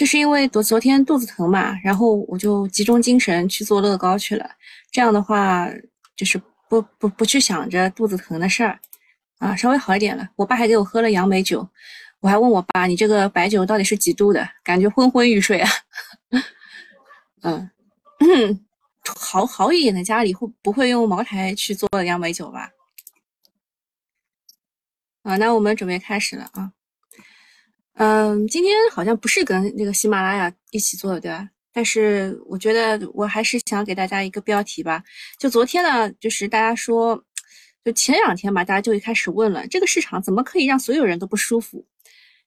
就是因为昨昨天肚子疼嘛，然后我就集中精神去做乐高去了。这样的话，就是不不不去想着肚子疼的事儿，啊，稍微好一点了。我爸还给我喝了杨梅酒，我还问我爸，你这个白酒到底是几度的？感觉昏昏欲睡啊。嗯，好好一点的家里会不会用茅台去做杨梅酒吧？啊，那我们准备开始了啊。嗯，今天好像不是跟那个喜马拉雅一起做的，对吧？但是我觉得我还是想给大家一个标题吧。就昨天呢，就是大家说，就前两天吧，大家就一开始问了，这个市场怎么可以让所有人都不舒服？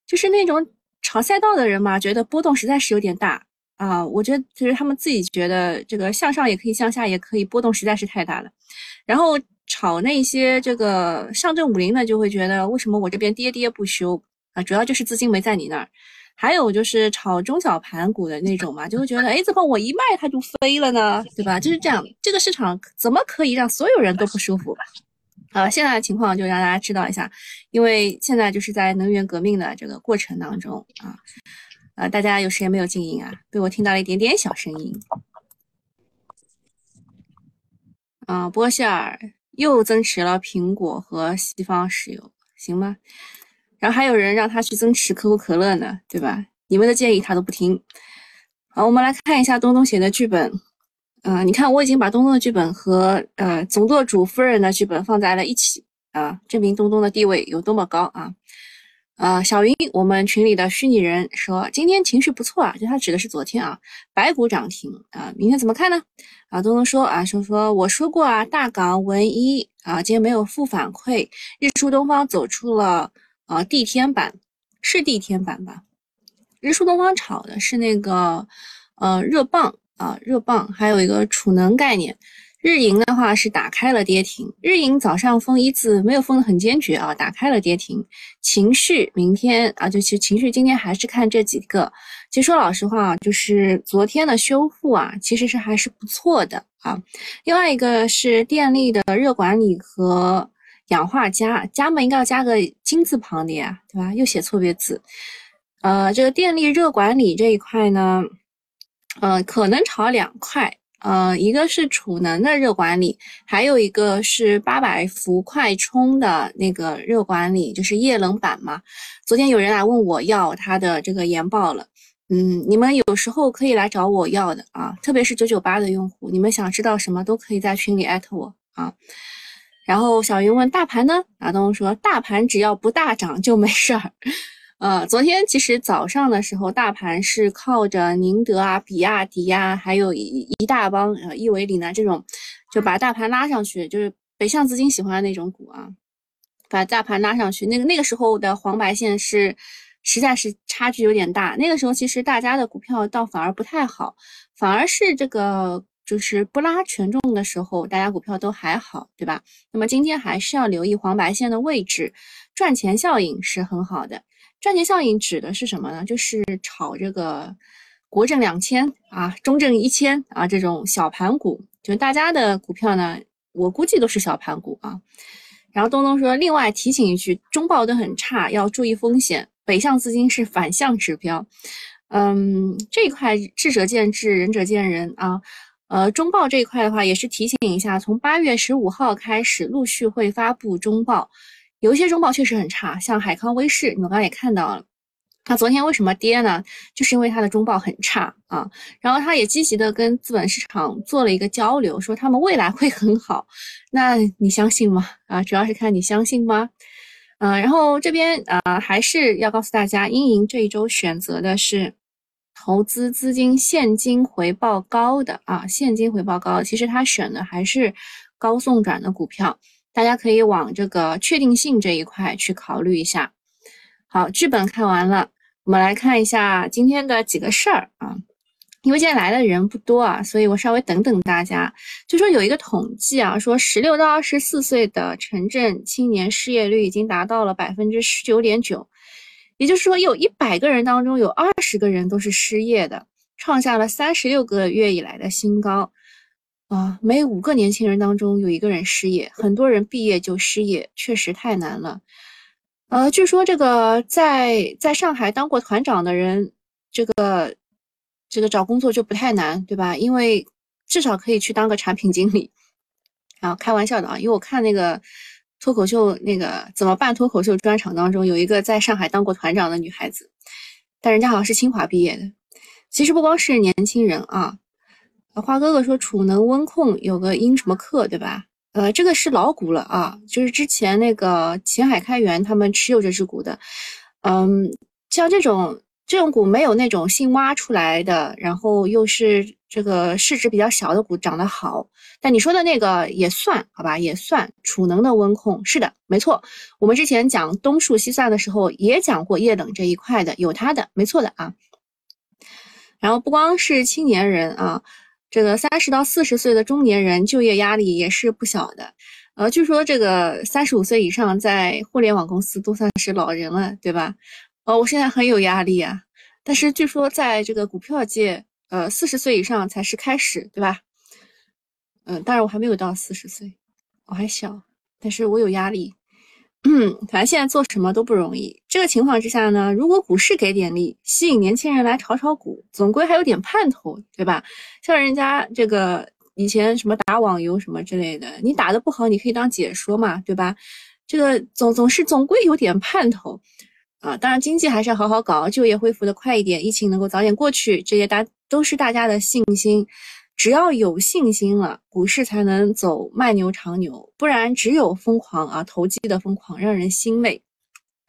就是那种炒赛道的人嘛，觉得波动实在是有点大啊。我觉得其实他们自己觉得这个向上也可以，向下也可以，波动实在是太大了。然后炒那些这个上证五零的，就会觉得为什么我这边跌跌不休？啊，主要就是资金没在你那儿，还有就是炒中小盘股的那种嘛，就会觉得，哎，怎么我一卖它就飞了呢？对吧？就是这样，这个市场怎么可以让所有人都不舒服？啊，现在的情况就让大家知道一下，因为现在就是在能源革命的这个过程当中啊，呃，大家有时间没有静音啊？被我听到了一点点小声音。啊，波希尔又增持了苹果和西方石油，行吗？然后还有人让他去增持可口可乐呢，对吧？你们的建议他都不听。好，我们来看一下东东写的剧本。嗯，你看我已经把东东的剧本和呃总舵主夫人的剧本放在了一起啊，证明东东的地位有多么高啊。啊，小云，我们群里的虚拟人说今天情绪不错啊，就他指的是昨天啊，白股涨停啊，明天怎么看呢？啊，东东说啊，说说我说过啊，大港文一啊，今天没有负反馈，日出东方走出了。啊，地天板是地天板吧？日出东方炒的是那个呃热棒啊，热棒，还有一个储能概念。日银的话是打开了跌停，日银早上封一字没有封的很坚决啊，打开了跌停。情绪明天啊，就其实情绪今天还是看这几个。其实说老实话啊，就是昨天的修复啊，其实是还是不错的啊。另外一个是电力的热管理和。氧化镓，镓嘛应该要加个金字旁的呀，对吧？又写错别字。呃，这个电力热管理这一块呢，呃，可能炒两块。呃，一个是储能的热管理，还有一个是八百伏快充的那个热管理，就是液冷板嘛。昨天有人来问我要他的这个研报了，嗯，你们有时候可以来找我要的啊，特别是九九八的用户，你们想知道什么都可以在群里艾特我啊。然后小云问大盘呢？阿东说大盘只要不大涨就没事儿。呃，昨天其实早上的时候，大盘是靠着宁德啊、比亚迪呀，还有一一大帮呃亿维、里南这种，就把大盘拉上去，就是北向资金喜欢的那种股啊，把大盘拉上去。那个那个时候的黄白线是实在是差距有点大。那个时候其实大家的股票倒反而不太好，反而是这个。就是不拉权重的时候，大家股票都还好，对吧？那么今天还是要留意黄白线的位置，赚钱效应是很好的。赚钱效应指的是什么呢？就是炒这个国证两千啊、中证一千啊这种小盘股，就大家的股票呢，我估计都是小盘股啊。然后东东说，另外提醒一句，中报都很差，要注意风险。北向资金是反向指标，嗯，这块智者见智，仁者见仁啊。呃，中报这一块的话，也是提醒一下，从八月十五号开始，陆续会发布中报。有一些中报确实很差，像海康威视，你们刚刚也看到了，它昨天为什么跌呢？就是因为它的中报很差啊。然后它也积极的跟资本市场做了一个交流，说他们未来会很好。那你相信吗？啊，主要是看你相信吗？嗯，然后这边啊，还是要告诉大家，英银这一周选择的是。投资资金现金回报高的啊，现金回报高，其实他选的还是高送转的股票，大家可以往这个确定性这一块去考虑一下。好，剧本看完了，我们来看一下今天的几个事儿啊。因为今天来的人不多啊，所以我稍微等等大家。就说有一个统计啊，说十六到二十四岁的城镇青年失业率已经达到了百分之十九点九。也就是说，有一百个人当中，有二十个人都是失业的，创下了三十六个月以来的新高啊！每五个年轻人当中有一个人失业，很多人毕业就失业，确实太难了。呃，据说这个在在上海当过团长的人，这个这个找工作就不太难，对吧？因为至少可以去当个产品经理啊，开玩笑的啊，因为我看那个脱口秀那个怎么办脱口秀专场当中，有一个在上海当过团长的女孩子，但人家好像是清华毕业的。其实不光是年轻人啊，花哥哥说储能温控有个因什么克，对吧？呃，这个是老股了啊，就是之前那个前海开源他们持有这只股的，嗯，像这种这种股没有那种新挖出来的，然后又是这个市值比较小的股涨得好，但你说的那个也算好吧，也算储能的温控，是的，没错，我们之前讲东数西算的时候也讲过液冷这一块的，有它的，没错的啊。然后不光是青年人啊。这个三十到四十岁的中年人就业压力也是不小的，呃，据说这个三十五岁以上在互联网公司都算是老人了，对吧？呃，我现在很有压力啊，但是据说在这个股票界，呃，四十岁以上才是开始，对吧？嗯，当然我还没有到四十岁，我还小，但是我有压力。嗯，反正现在做什么都不容易。这个情况之下呢，如果股市给点力，吸引年轻人来炒炒股，总归还有点盼头，对吧？像人家这个以前什么打网游什么之类的，你打的不好，你可以当解说嘛，对吧？这个总总是总归有点盼头啊。当然，经济还是要好好搞，就业恢复的快一点，疫情能够早点过去，这些大都是大家的信心。只要有信心了，股市才能走慢牛长牛，不然只有疯狂啊，投机的疯狂，让人心累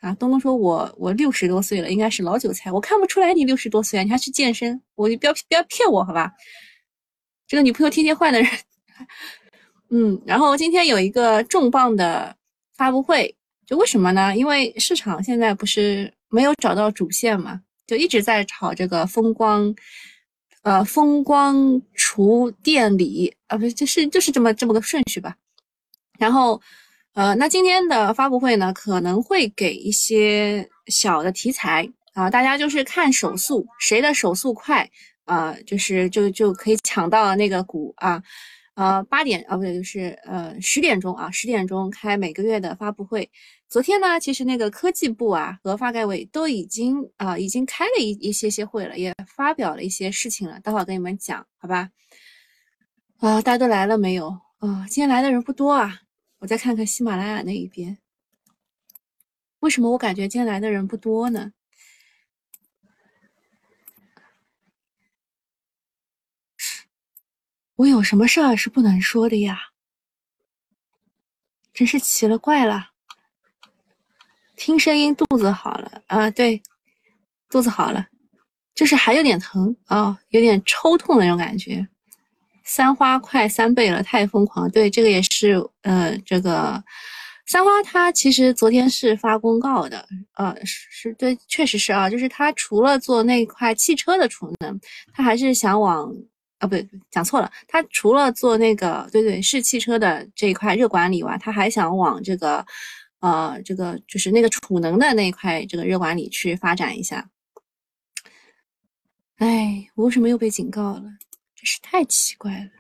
啊。东东说：“我我六十多岁了，应该是老韭菜，我看不出来你六十多岁啊，你还去健身，我就不要不要骗我好吧？这个女朋友天天换的人，嗯。然后今天有一个重磅的发布会，就为什么呢？因为市场现在不是没有找到主线嘛，就一直在炒这个风光。”呃，风光厨电锂啊，不是，就是就是这么这么个顺序吧。然后，呃，那今天的发布会呢，可能会给一些小的题材啊，大家就是看手速，谁的手速快啊，就是就就可以抢到那个股啊。呃八点啊，不对，就是呃十点钟啊，十点钟开每个月的发布会。昨天呢，其实那个科技部啊和发改委都已经啊已经开了一一些些会了，也发表了一些事情了，待会儿跟你们讲，好吧？啊，大家都来了没有？啊，今天来的人不多啊，我再看看喜马拉雅那一边，为什么我感觉今天来的人不多呢？我有什么事儿是不能说的呀？真是奇了怪了。听声音，肚子好了啊？对，肚子好了，就是还有点疼啊，有点抽痛的那种感觉。三花快三倍了，太疯狂。对，这个也是，呃，这个三花它其实昨天是发公告的，呃，是是对，确实是啊，就是它除了做那块汽车的储能，它还是想往。啊，不对，讲错了。他除了做那个，对对，是汽车的这一块热管理外，他还想往这个，呃，这个就是那个储能的那一块这个热管理去发展一下。哎，我为什么又被警告了？真是太奇怪了。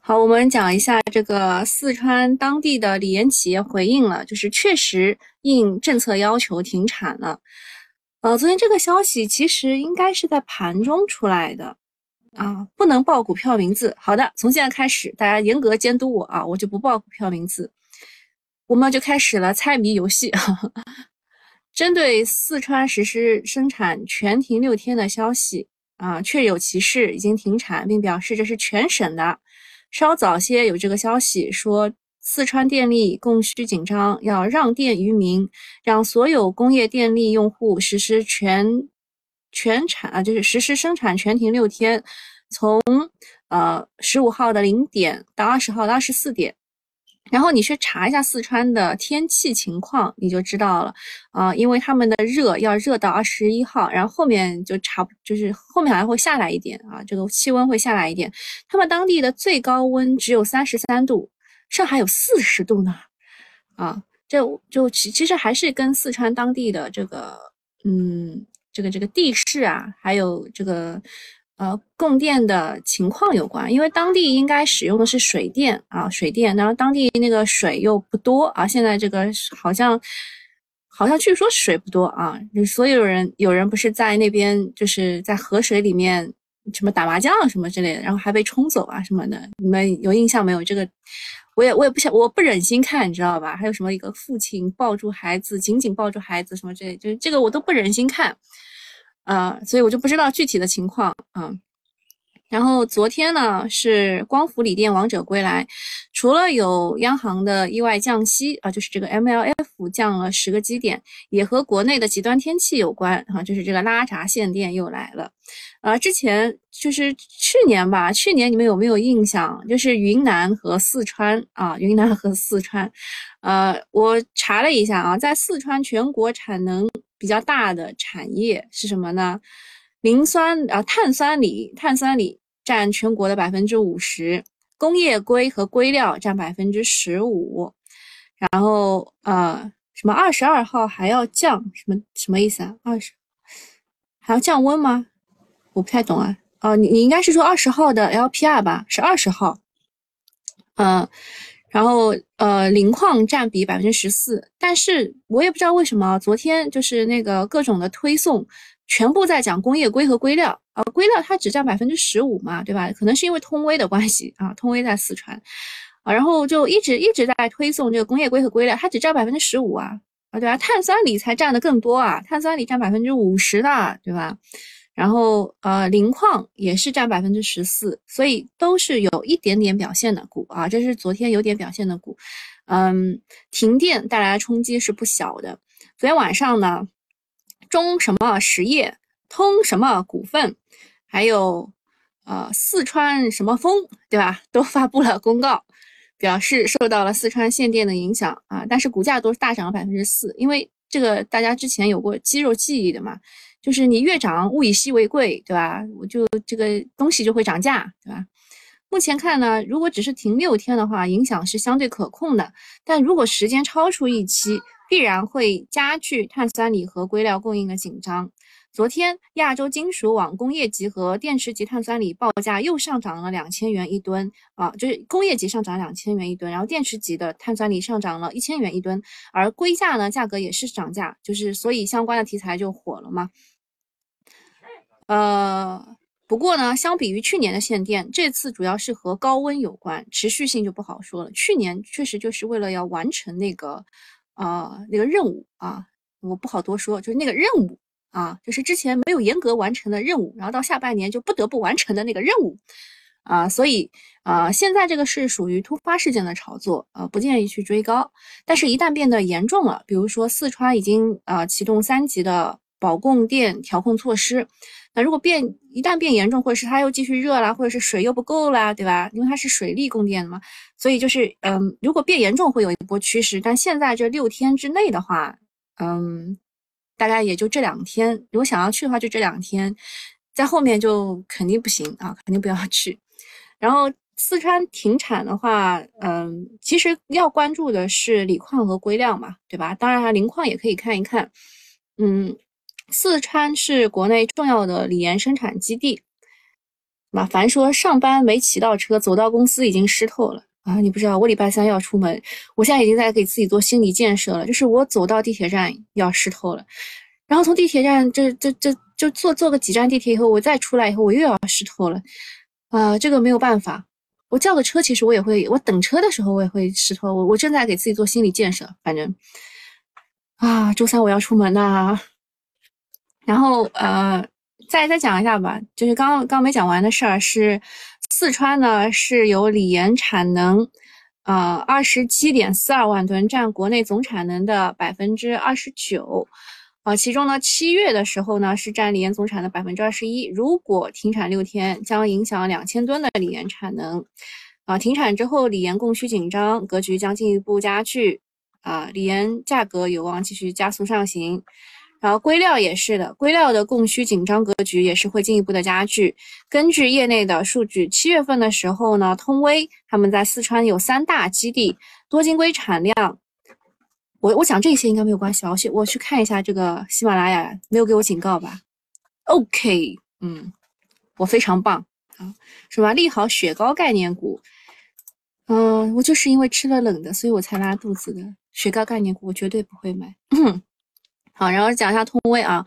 好，我们讲一下这个四川当地的锂盐企业回应了，就是确实应政策要求停产了。呃，昨天这个消息其实应该是在盘中出来的。啊，不能报股票名字。好的，从现在开始，大家严格监督我啊，我就不报股票名字。我们就开始了猜谜游戏。针对四川实施生产全停六天的消息啊，确有其事，已经停产，并表示这是全省的。稍早些有这个消息说，四川电力供需紧张，要让电于民，让所有工业电力用户实施全。全产啊，就是实施生产全停六天，从呃十五号的零点到二十号的二十四点，然后你去查一下四川的天气情况，你就知道了。啊，因为他们的热要热到二十一号，然后后面就差就是后面好像会下来一点啊，这个气温会下来一点，他们当地的最高温只有三十三度，上海有四十度呢，啊，这就其其实还是跟四川当地的这个嗯。这个这个地势啊，还有这个呃供电的情况有关，因为当地应该使用的是水电啊，水电，然后当地那个水又不多啊，现在这个好像好像据说水不多啊，所有人有人不是在那边就是在河水里面什么打麻将什么之类的，然后还被冲走啊什么的，你们有印象没有？这个我也我也不想，我不忍心看，你知道吧？还有什么一个父亲抱住孩子，紧紧抱住孩子什么之类，就是这个我都不忍心看，啊，所以我就不知道具体的情况啊。然后昨天呢是光伏锂电王者归来，除了有央行的意外降息啊，就是这个 MLF 降了十个基点，也和国内的极端天气有关啊，就是这个拉闸限电又来了。啊，之前就是去年吧，去年你们有没有印象？就是云南和四川啊，云南和四川，呃，我查了一下啊，在四川全国产能比较大的产业是什么呢？磷酸啊，碳酸锂，碳酸锂。占全国的百分之五十，工业硅和硅料占百分之十五，然后呃，什么二十二号还要降，什么什么意思啊？二十还要降温吗？我不太懂啊。哦，你你应该是说二十号的 LPR 吧？是二十号。嗯，然后呃，磷矿占比百分之十四，但是我也不知道为什么昨天就是那个各种的推送。全部在讲工业硅和硅料啊，硅料它只占百分之十五嘛，对吧？可能是因为通威的关系啊，通威在四川啊，然后就一直一直在推送这个工业硅和硅料，它只占百分之十五啊啊，对吧？碳酸锂才占的更多啊，碳酸锂占百分之五十的，对吧？然后呃，磷矿也是占百分之十四，所以都是有一点点表现的股啊，这是昨天有点表现的股，嗯，停电带来的冲击是不小的。昨天晚上呢？中什么实业、通什么股份，还有呃四川什么风，对吧？都发布了公告，表示受到了四川限电的影响啊，但是股价都是大涨了百分之四，因为这个大家之前有过肌肉记忆的嘛，就是你越涨，物以稀为贵，对吧？我就这个东西就会涨价，对吧？目前看呢，如果只是停六天的话，影响是相对可控的，但如果时间超出预期。必然会加剧碳酸锂和硅料供应的紧张。昨天，亚洲金属网工业级和电池级碳酸锂报价又上涨了两千元一吨啊，就是工业级上涨两千元一吨，然后电池级的碳酸锂上涨了一千元一吨，而硅价呢，价格也是涨价，就是所以相关的题材就火了嘛。呃，不过呢，相比于去年的限电，这次主要是和高温有关，持续性就不好说了。去年确实就是为了要完成那个。啊，那个任务啊，我不好多说，就是那个任务啊，就是之前没有严格完成的任务，然后到下半年就不得不完成的那个任务啊，所以啊，现在这个是属于突发事件的炒作啊，不建议去追高。但是，一旦变得严重了，比如说四川已经啊启动三级的保供电调控措施。那如果变一旦变严重，或者是它又继续热啦，或者是水又不够啦，对吧？因为它是水力供电的嘛，所以就是嗯，如果变严重会有一波趋势，但现在这六天之内的话，嗯，大概也就这两天。如果想要去的话，就这两天，在后面就肯定不行啊，肯定不要去。然后四川停产的话，嗯，其实要关注的是锂矿和硅料嘛，对吧？当然，磷矿也可以看一看，嗯。四川是国内重要的锂盐生产基地。马凡说上班没骑到车，走到公司已经湿透了啊！你不知道，我礼拜三要出门，我现在已经在给自己做心理建设了，就是我走到地铁站要湿透了，然后从地铁站这这这就坐坐个几站地铁以后，我再出来以后我又要湿透了啊！这个没有办法，我叫个车，其实我也会，我等车的时候我也会湿透。我我正在给自己做心理建设，反正啊，周三我要出门呐。然后呃，再再讲一下吧，就是刚刚没讲完的事儿是，四川呢是有锂盐产能，呃，二十七点四二万吨，占国内总产能的百分之二十九，啊，其中呢七月的时候呢是占锂盐总产的百分之二十一，如果停产六天，将影响两千吨的锂盐产能，啊，停产之后锂盐供需紧张格局将进一步加剧，啊，锂盐价格有望继续加速上行。然后硅料也是的，硅料的供需紧张格局也是会进一步的加剧。根据业内的数据，七月份的时候呢，通威他们在四川有三大基地，多晶硅产量，我我讲这些应该没有关系？我去我去看一下这个喜马拉雅没有给我警告吧？OK，嗯，我非常棒啊，什么？利好雪糕概念股，嗯，我就是因为吃了冷的，所以我才拉肚子的雪糕概念股，我绝对不会买。好，然后讲一下通威啊。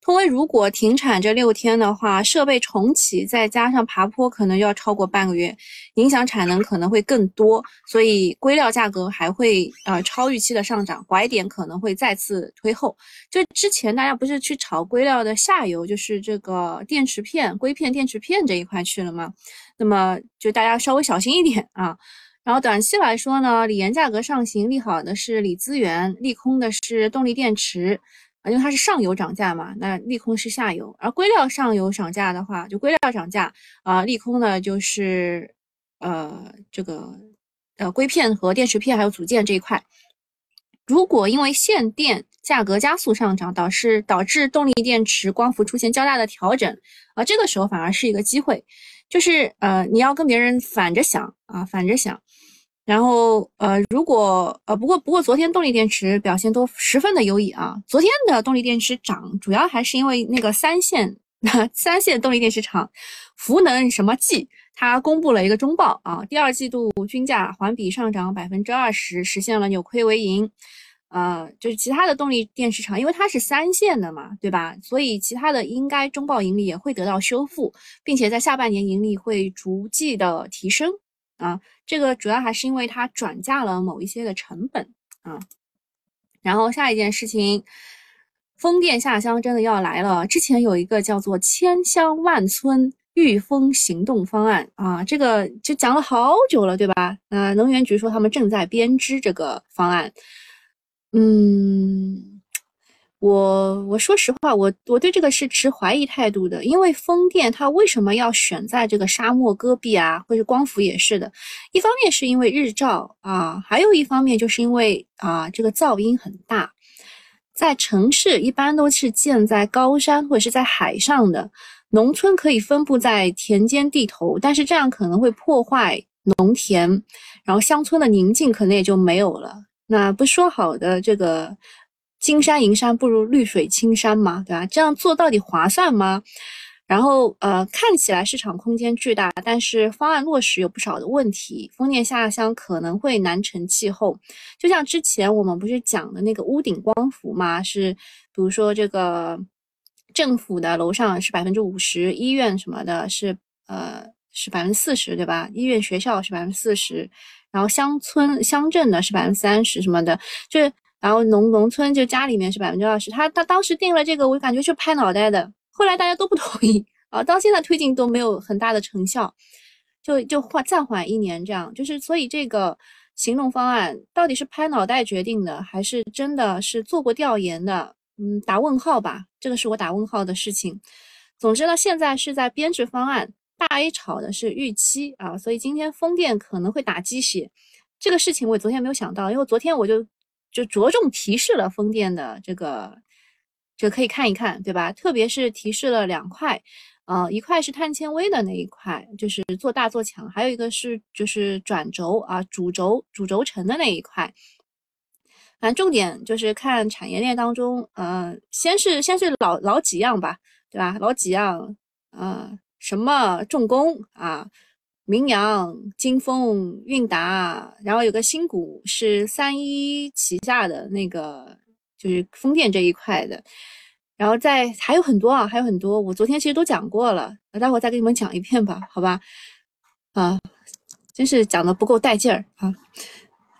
通威如果停产这六天的话，设备重启再加上爬坡，可能要超过半个月，影响产能可能会更多，所以硅料价格还会呃超预期的上涨，拐点可能会再次推后。就之前大家不是去炒硅料的下游，就是这个电池片、硅片、电池片这一块去了吗？那么就大家稍微小心一点啊。然后短期来说呢，锂盐价格上行，利好的是锂资源，利空的是动力电池。啊，因为它是上游涨价嘛，那利空是下游，而硅料上游涨价的话，就硅料涨价啊，利空呢就是呃这个呃硅片和电池片还有组件这一块。如果因为限电价格加速上涨，导致导致动力电池光伏出现较大的调整，啊，这个时候反而是一个机会，就是呃你要跟别人反着想啊，反着想。然后，呃，如果，呃，不过，不过，昨天动力电池表现都十分的优异啊。昨天的动力电池涨，主要还是因为那个三线，三线动力电池厂，福能什么技，它公布了一个中报啊，第二季度均价环比上涨百分之二十，实现了扭亏为盈。呃，就是其他的动力电池厂，因为它是三线的嘛，对吧？所以其他的应该中报盈利也会得到修复，并且在下半年盈利会逐季的提升。啊，这个主要还是因为它转嫁了某一些的成本啊。然后下一件事情，风电下乡真的要来了。之前有一个叫做“千乡万村御风行动方案”啊，这个就讲了好久了，对吧？呃，能源局说他们正在编织这个方案，嗯。我我说实话，我我对这个是持怀疑态度的，因为风电它为什么要选在这个沙漠戈壁啊，或者光伏也是的，一方面是因为日照啊，还有一方面就是因为啊这个噪音很大，在城市一般都是建在高山或者是在海上的，农村可以分布在田间地头，但是这样可能会破坏农田，然后乡村的宁静可能也就没有了。那不说好的这个。金山银山不如绿水青山嘛，对吧？这样做到底划算吗？然后呃，看起来市场空间巨大，但是方案落实有不少的问题，风电下乡可能会难成气候。就像之前我们不是讲的那个屋顶光伏嘛？是比如说这个政府的楼上是百分之五十，医院什么的是呃是百分之四十，对吧？医院学校是百分之四十，然后乡村乡镇的是百分之三十什么的，就是。然后农农村就家里面是百分之二十，他他当时定了这个，我感觉是拍脑袋的。后来大家都不同意啊，到现在推进都没有很大的成效，就就缓暂缓一年这样。就是所以这个行动方案到底是拍脑袋决定的，还是真的是做过调研的？嗯，打问号吧，这个是我打问号的事情。总之呢，现在是在编制方案，大 A 炒的是预期啊，所以今天风电可能会打鸡血。这个事情我昨天没有想到，因为昨天我就。就着重提示了风电的这个，这个可以看一看，对吧？特别是提示了两块，呃，一块是碳纤维的那一块，就是做大做强；还有一个是就是转轴啊，主轴主轴承的那一块。反正重点就是看产业链当中，呃，先是先是老老几样吧，对吧？老几样，呃，什么重工啊？明阳、金丰、韵达，然后有个新股是三一旗下的那个，就是风电这一块的，然后在还有很多啊，还有很多，我昨天其实都讲过了，我待会再给你们讲一遍吧，好吧？啊，真是讲的不够带劲儿啊，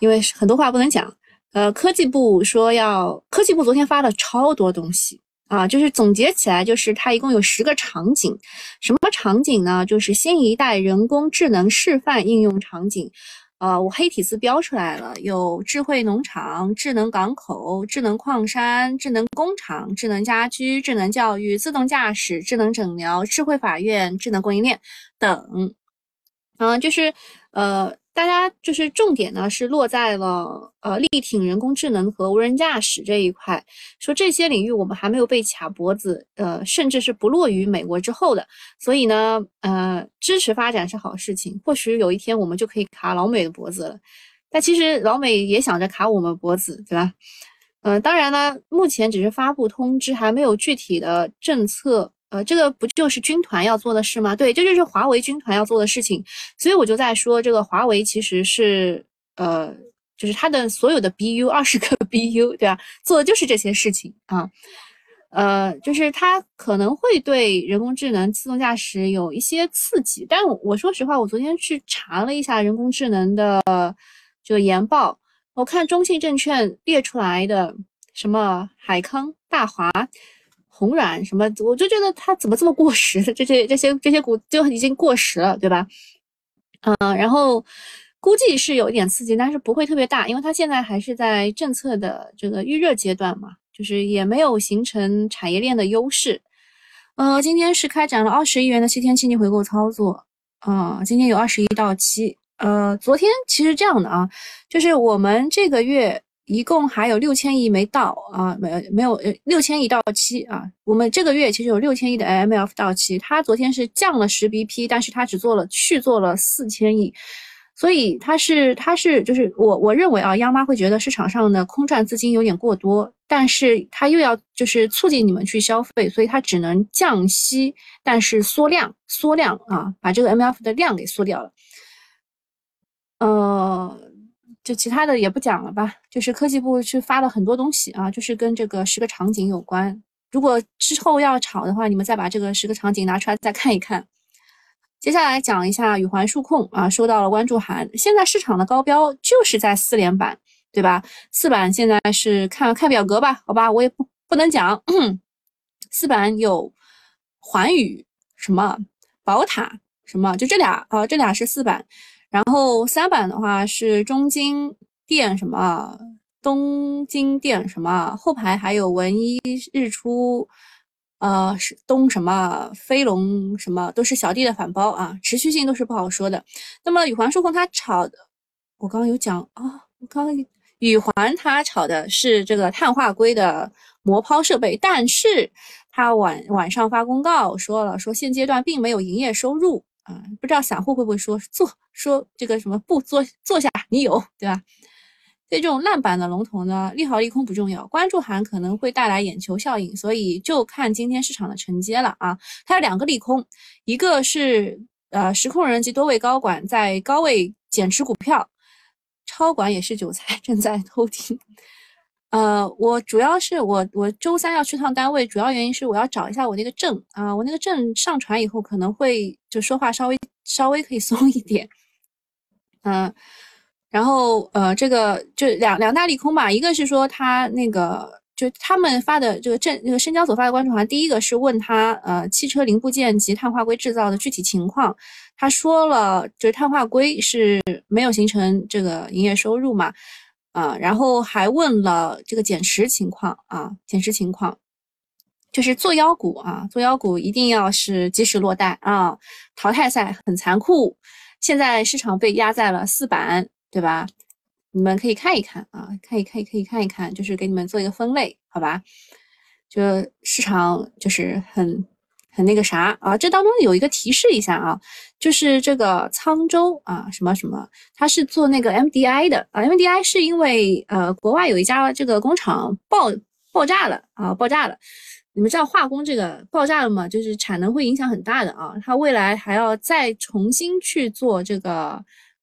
因为很多话不能讲。呃，科技部说要，科技部昨天发了超多东西。啊，就是总结起来，就是它一共有十个场景，什么场景呢？就是新一代人工智能示范应用场景。呃，我黑体字标出来了，有智慧农场、智能港口、智能矿山、智能工厂、智能家居、智能教育、自动驾驶、智能诊疗、智慧法院、智能供应链等。嗯，就是呃。大家就是重点呢，是落在了呃力挺人工智能和无人驾驶这一块，说这些领域我们还没有被卡脖子，呃，甚至是不落于美国之后的，所以呢，呃，支持发展是好事情，或许有一天我们就可以卡老美的脖子了，但其实老美也想着卡我们脖子，对吧？嗯，当然呢，目前只是发布通知，还没有具体的政策。呃，这个不就是军团要做的事吗？对，这就是华为军团要做的事情。所以我就在说，这个华为其实是呃，就是它的所有的 BU 二十个 BU，对吧？做的就是这些事情啊。呃，就是它可能会对人工智能、自动驾驶有一些刺激，但我说实话，我昨天去查了一下人工智能的这个研报，我看中信证券列出来的什么海康、大华、红软什么，我就觉得它怎么这么过时？这些这些这些股就已经过时了，对吧？嗯，然后估计是有一点刺激，但是不会特别大，因为它现在还是在政策的这个预热阶段嘛。就是也没有形成产业链的优势，呃，今天是开展了二十亿元的七天期逆回购操作，啊，今天有二十一到期，呃，昨天其实这样的啊，就是我们这个月一共还有六千亿没到啊，没没有呃六千亿到期啊，我们这个月其实有六千亿的 Mf 到期，它昨天是降了十 BP，但是它只做了续做了四千亿。所以它是它是就是我我认为啊，央妈会觉得市场上的空转资金有点过多，但是它又要就是促进你们去消费，所以它只能降息，但是缩量缩量啊，把这个 M F 的量给缩掉了。呃，就其他的也不讲了吧，就是科技部去发了很多东西啊，就是跟这个十个场景有关。如果之后要炒的话，你们再把这个十个场景拿出来再看一看。接下来讲一下宇环数控啊，收到了关注函。现在市场的高标就是在四连板，对吧？四板现在是看看表格吧，好吧，我也不不能讲。四板有环宇什么宝塔什么，就这俩啊，这俩是四板。然后三板的话是中金电什么，东京电什么，后排还有文一日出。呃，是东什么飞龙什么都是小弟的反包啊，持续性都是不好说的。那么宇环数控它炒的，我刚刚有讲啊，我刚刚宇环它炒的是这个碳化硅的磨抛设备，但是它晚晚上发公告说了，说现阶段并没有营业收入啊，不知道散户会不会说坐说这个什么不坐坐下你有对吧？对这种烂板的龙头呢，利好利空不重要，关注函可能会带来眼球效应，所以就看今天市场的承接了啊。它有两个利空，一个是呃实控人及多位高管在高位减持股票，超管也是韭菜正在偷听。呃，我主要是我我周三要去趟单位，主要原因是我要找一下我那个证啊，我那个证上传以后可能会就说话稍微稍微可以松一点，嗯。然后，呃，这个就两两大利空吧，一个是说他那个，就他们发的这个证，那个深交所发的关注函，第一个是问他，呃，汽车零部件及碳化硅制造的具体情况，他说了，就是碳化硅是没有形成这个营业收入嘛，啊，然后还问了这个减持情况啊，减持情况，就是做妖股啊，做妖股一定要是及时落袋啊，淘汰赛很残酷，现在市场被压在了四板。对吧？你们可以看一看啊，可以可以可以看一看，就是给你们做一个分类，好吧？就市场就是很很那个啥啊，这当中有一个提示一下啊，就是这个沧州啊什么什么，他是做那个 MDI 的啊，MDI 是因为呃国外有一家这个工厂爆爆炸了啊，爆炸了。你们知道化工这个爆炸了吗？就是产能会影响很大的啊，它未来还要再重新去做这个。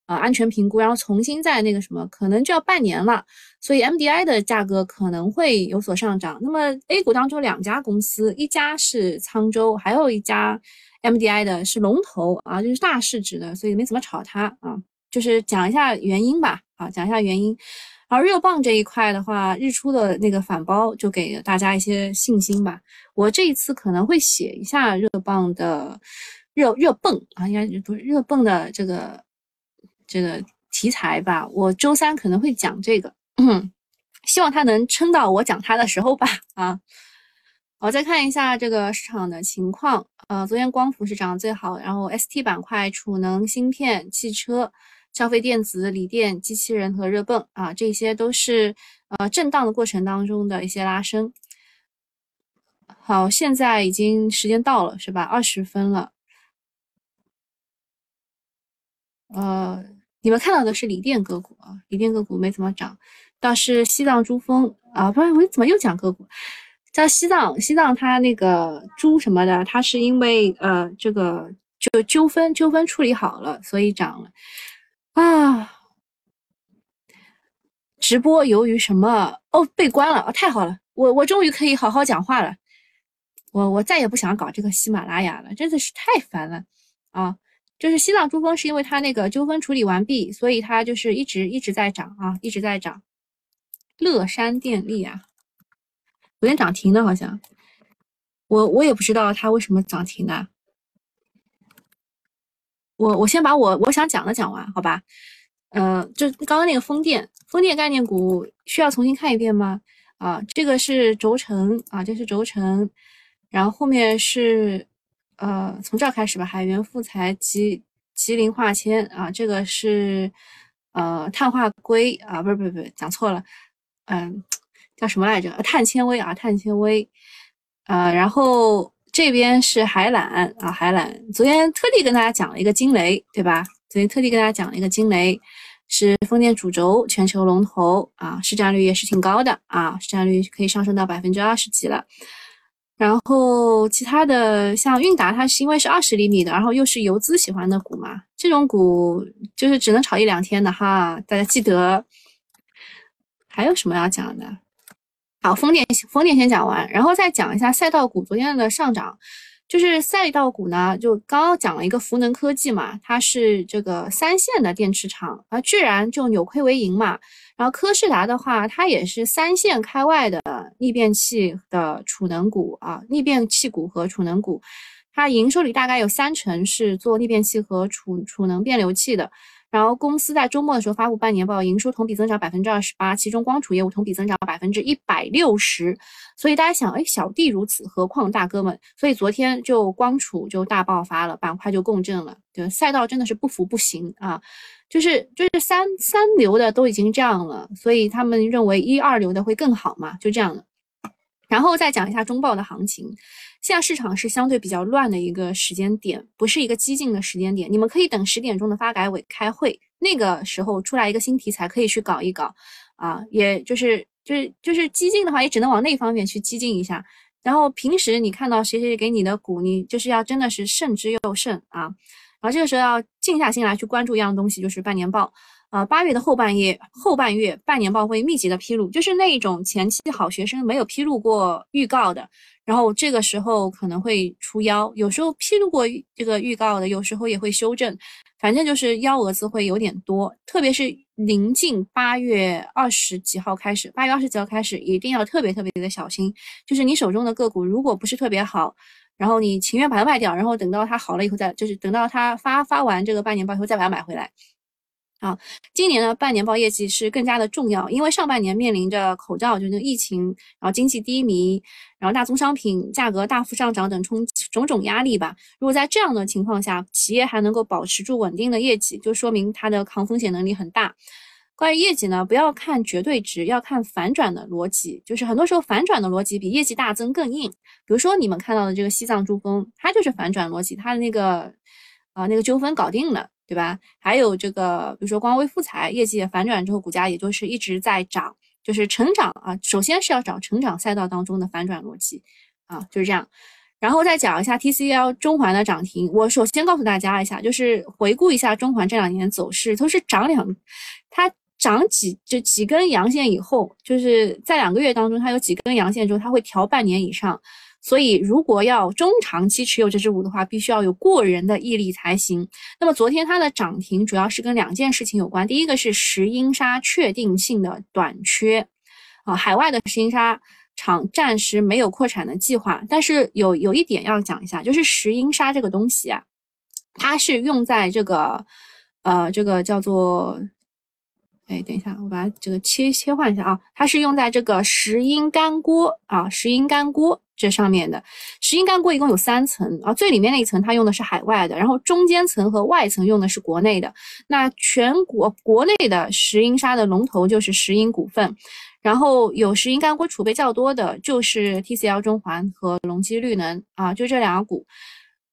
啊，安全评估，然后重新再那个什么，可能就要半年了，所以 MDI 的价格可能会有所上涨。那么 A 股当中两家公司，一家是沧州，还有一家 MDI 的是龙头啊，就是大市值的，所以没怎么炒它啊。就是讲一下原因吧，啊，讲一下原因。而热棒这一块的话，日出的那个反包就给大家一些信心吧。我这一次可能会写一下热棒的热热泵啊，应该不是热泵的这个。这个题材吧，我周三可能会讲这个，希望它能撑到我讲它的时候吧。啊，我再看一下这个市场的情况。呃，昨天光伏是涨得最好，然后 ST 板块、储能、芯片、汽车、消费电子、锂电、机器人和热泵啊，这些都是呃震荡的过程当中的一些拉升。好，现在已经时间到了，是吧？二十分了。呃。你们看到的是锂电个股啊，锂电个股没怎么涨，倒是西藏珠峰啊，不是我怎么又讲个股？叫西藏，西藏它那个猪什么的，它是因为呃这个就纠纷纠纷处理好了，所以涨了啊。直播由于什么哦被关了啊？太好了，我我终于可以好好讲话了。我我再也不想搞这个喜马拉雅了，真的是太烦了啊！就是西藏珠峰是因为它那个纠纷处理完毕，所以它就是一直一直在涨啊，一直在涨。乐山电力啊，昨天涨停的好像，我我也不知道它为什么涨停的。我我先把我我想讲的讲完，好吧？呃，就刚刚那个风电，风电概念股需要重新看一遍吗？啊，这个是轴承啊，这是轴承，然后后面是呃，从这儿开始吧，海源复材、吉吉林化纤啊，这个是呃碳化硅啊，不是不是不是，讲错了，嗯，叫什么来着？碳纤维啊，碳纤维，呃，然后这边是海缆啊，海缆，昨天特地跟大家讲了一个惊雷，对吧？昨天特地跟大家讲了一个惊雷，是风电主轴，全球龙头啊，市占率也是挺高的啊，市占率可以上升到百分之二十几了。然后其他的像韵达，它是因为是二十厘米的，然后又是游资喜欢的股嘛，这种股就是只能炒一两天的哈，大家记得。还有什么要讲的？好，风电风电先讲完，然后再讲一下赛道股昨天的上涨。就是赛道股呢，就刚刚讲了一个福能科技嘛，它是这个三线的电池厂啊，居然就扭亏为盈嘛。然后科士达的话，它也是三线开外的逆变器的储能股啊，逆变器股和储能股，它营收里大概有三成是做逆变器和储储能变流器的。然后公司在周末的时候发布半年报，营收同比增长百分之二十八，其中光储业务同比增长百分之一百六十。所以大家想，哎，小弟如此，何况大哥们？所以昨天就光储就大爆发了，板块就共振了。对，赛道真的是不服不行啊！就是就是三三流的都已经这样了，所以他们认为一二流的会更好嘛？就这样了。然后再讲一下中报的行情。现在市场是相对比较乱的一个时间点，不是一个激进的时间点。你们可以等十点钟的发改委开会，那个时候出来一个新题材，可以去搞一搞啊。也就是就是就是激进的话，也只能往那方面去激进一下。然后平时你看到谁谁给你的股，你就是要真的是慎之又慎啊。然后这个时候要静下心来去关注一样东西，就是半年报。啊，八月的后半夜后半月半年报会密集的披露，就是那种前期好学生没有披露过预告的。然后这个时候可能会出妖，有时候披露过这个预告的，有时候也会修正，反正就是幺蛾子会有点多。特别是临近八月二十几号开始，八月二十几号开始一定要特别特别的小心。就是你手中的个股如果不是特别好，然后你情愿把它卖掉，然后等到它好了以后再，就是等到它发发完这个半年报以后再把它买回来。啊，今年的半年报业绩是更加的重要，因为上半年面临着口罩就是疫情，然后经济低迷，然后大宗商品价格大幅上涨等冲种种压力吧。如果在这样的情况下，企业还能够保持住稳定的业绩，就说明它的抗风险能力很大。关于业绩呢，不要看绝对值，要看反转的逻辑，就是很多时候反转的逻辑比业绩大增更硬。比如说你们看到的这个西藏珠峰，它就是反转逻辑，它的那个啊那个纠纷搞定了。对吧？还有这个，比如说光威复材业绩反转之后，股价也就是一直在涨，就是成长啊。首先是要找成长赛道当中的反转逻辑啊，就是这样。然后再讲一下 TCL 中环的涨停。我首先告诉大家一下，就是回顾一下中环这两年走势，都是涨两，它涨几就几根阳线以后，就是在两个月当中，它有几根阳线之后，它会调半年以上。所以，如果要中长期持有这只股的话，必须要有过人的毅力才行。那么，昨天它的涨停主要是跟两件事情有关。第一个是石英砂确定性的短缺，啊，海外的石英砂厂暂时没有扩产的计划。但是有有一点要讲一下，就是石英砂这个东西啊，它是用在这个，呃，这个叫做。哎，等一下，我把这个切切换一下啊，它是用在这个石英干锅啊，石英干锅这上面的。石英干锅一共有三层啊，最里面那一层它用的是海外的，然后中间层和外层用的是国内的。那全国国内的石英砂的龙头就是石英股份，然后有石英干锅储备较多的就是 TCL 中环和隆基绿能啊，就这两个股。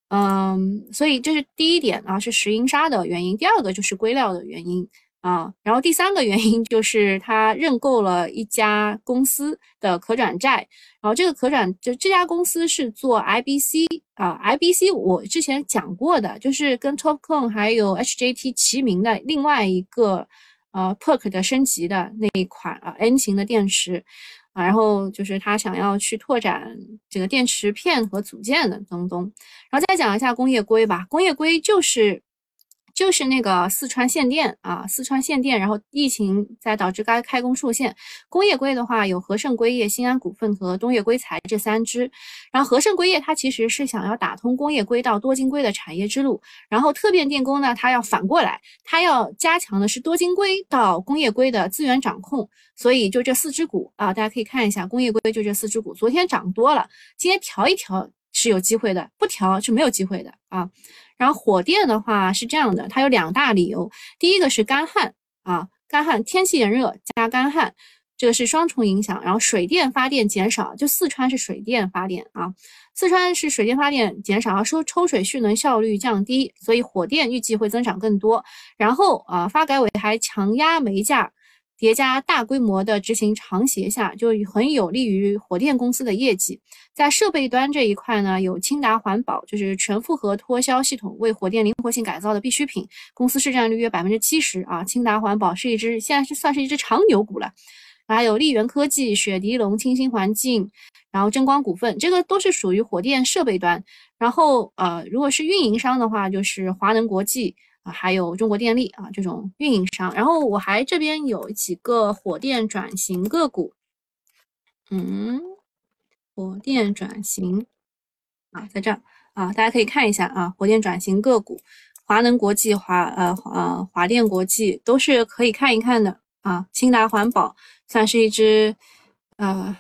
嗯，所以这是第一点啊，是石英砂的原因。第二个就是硅料的原因。啊，然后第三个原因就是他认购了一家公司的可转债，然后这个可转就这家公司是做 IBC 啊，IBC 我之前讲过的，就是跟 Topcon 还有 HJT 齐名的另外一个呃 PERK 的升级的那一款啊 N 型的电池啊，然后就是他想要去拓展这个电池片和组件的东东，然后再讲一下工业硅吧，工业硅就是。就是那个四川限电啊，四川限电，然后疫情再导致该开工受限。工业硅的话，有和盛硅业、新安股份和东岳硅材这三只。然后和盛硅业它其实是想要打通工业硅到多晶硅的产业之路，然后特变电工呢，它要反过来，它要加强的是多晶硅到工业硅的资源掌控。所以就这四只股啊，大家可以看一下，工业硅就这四只股，昨天涨多了，今天调一调是有机会的，不调是没有机会的啊。然后火电的话是这样的，它有两大理由，第一个是干旱啊，干旱天气炎热加干旱，这个是双重影响。然后水电发电减少，就四川是水电发电啊，四川是水电发电减少，收抽水蓄能效率降低，所以火电预计会增长更多。然后啊，发改委还强压煤价。叠加大规模的执行长协下，就很有利于火电公司的业绩。在设备端这一块呢，有清达环保，就是全复合脱销系统，为火电灵活性改造的必需品，公司市占率约百分之七十啊。清达环保是一只现在是算是一只长牛股了。还有利源科技、雪迪龙、清新环境，然后真光股份，这个都是属于火电设备端。然后呃，如果是运营商的话，就是华能国际。还有中国电力啊这种运营商，然后我还这边有几个火电转型个股，嗯，火电转型啊，在这儿啊，大家可以看一下啊，火电转型个股，华能国际、华呃呃华电国际都是可以看一看的啊，清达环保算是一只呃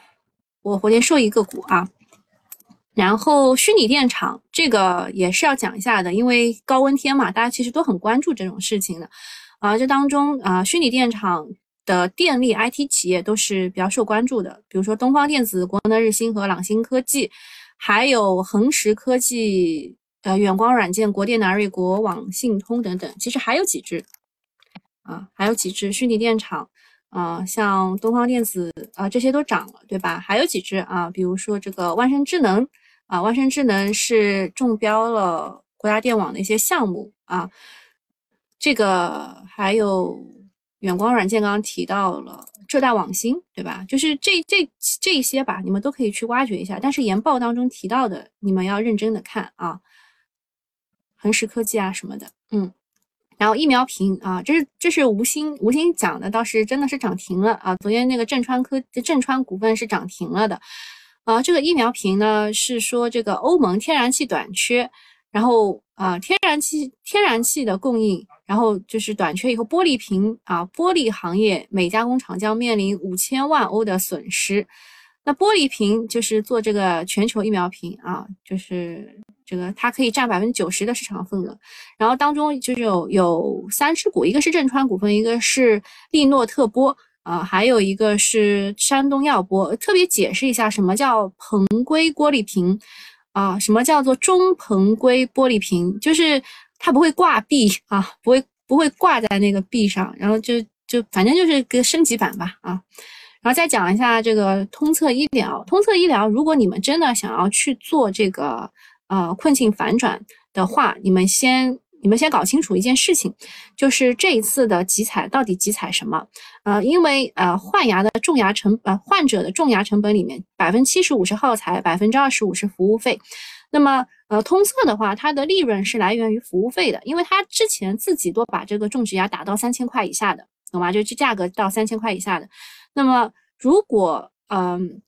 我火电受益个股啊。然后虚拟电厂这个也是要讲一下的，因为高温天嘛，大家其实都很关注这种事情的，啊，这当中啊，虚拟电厂的电力 IT 企业都是比较受关注的，比如说东方电子、国能日新和朗星科技，还有恒实科技、呃远光软件、国电南瑞、国网信通等等，其实还有几只，啊，还有几只虚拟电厂，啊，像东方电子啊，这些都涨了，对吧？还有几只啊，比如说这个万盛智能。啊，万盛智能是中标了国家电网的一些项目啊，这个还有远光软件，刚刚提到了浙大网新，对吧？就是这这这些吧，你们都可以去挖掘一下。但是研报当中提到的，你们要认真的看啊，恒实科技啊什么的，嗯，然后疫苗屏啊，这是这是吴昕吴昕讲的，倒是真的是涨停了啊，昨天那个正川科正川股份是涨停了的。啊，这个疫苗瓶呢是说这个欧盟天然气短缺，然后啊天然气天然气的供应，然后就是短缺以后，玻璃瓶啊玻璃行业每加工厂将面临五千万欧的损失。那玻璃瓶就是做这个全球疫苗瓶啊，就是这个它可以占百分之九十的市场份额。然后当中就有有三只股，一个是正川股份，一个是利诺特波。啊，还有一个是山东药玻，特别解释一下什么叫硼硅玻璃瓶啊，什么叫做中硼硅玻璃瓶，就是它不会挂壁啊，不会不会挂在那个壁上，然后就就反正就是个升级版吧啊，然后再讲一下这个通策医疗，通策医疗，如果你们真的想要去做这个呃困境反转的话，你们先。你们先搞清楚一件事情，就是这一次的集采到底集采什么？呃，因为呃换牙的种牙成呃患者的种牙成本里面百分之七十五是耗材，百分之二十五是服务费。那么呃通策的话，它的利润是来源于服务费的，因为它之前自己都把这个种植牙打到三千块以下的，懂吗？就这价格到三千块以下的。那么如果嗯。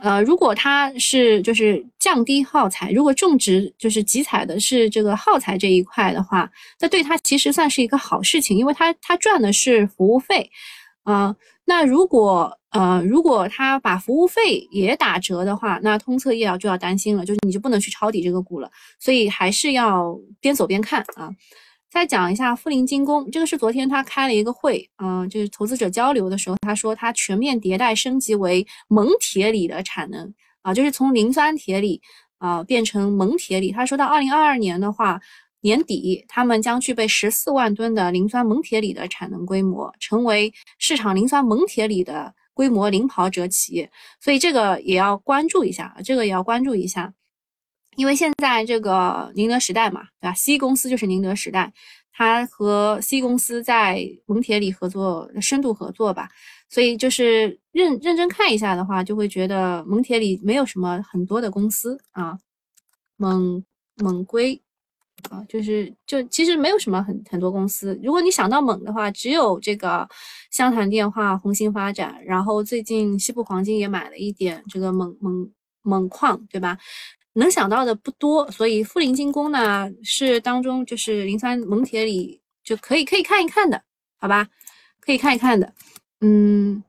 呃如果它是就是降低耗材，如果种植就是集采的是这个耗材这一块的话，那对它其实算是一个好事情，因为它它赚的是服务费，啊，那如果呃如果它把服务费也打折的话，那通策医疗就要担心了，就是你就不能去抄底这个股了，所以还是要边走边看啊。再讲一下富临精工，这个是昨天他开了一个会，嗯，就是投资者交流的时候，他说他全面迭代升级为锰铁锂的产能啊，就是从磷酸铁锂啊变成锰铁锂。他说到二零二二年的话，年底他们将具备十四万吨的磷酸锰铁锂的产能规模，成为市场磷酸锰铁锂的规模领跑者企业。所以这个也要关注一下，这个也要关注一下。因为现在这个宁德时代嘛，对吧？C 公司就是宁德时代，它和 C 公司在蒙铁里合作，深度合作吧。所以就是认认真看一下的话，就会觉得蒙铁里没有什么很多的公司啊，蒙蒙硅啊，就是就其实没有什么很很多公司。如果你想到蒙的话，只有这个湘潭电话、红星发展，然后最近西部黄金也买了一点这个锰锰锰矿，对吧？能想到的不多，所以富临精工呢是当中就是磷酸锰铁里就可以可以看一看的，好吧？可以看一看的。嗯，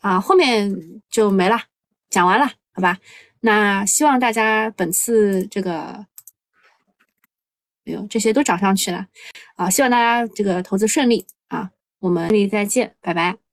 啊，后面就没了，讲完了，好吧？那希望大家本次这个，哎呦，这些都涨上去了，啊，希望大家这个投资顺利啊，我们这里再见，拜拜。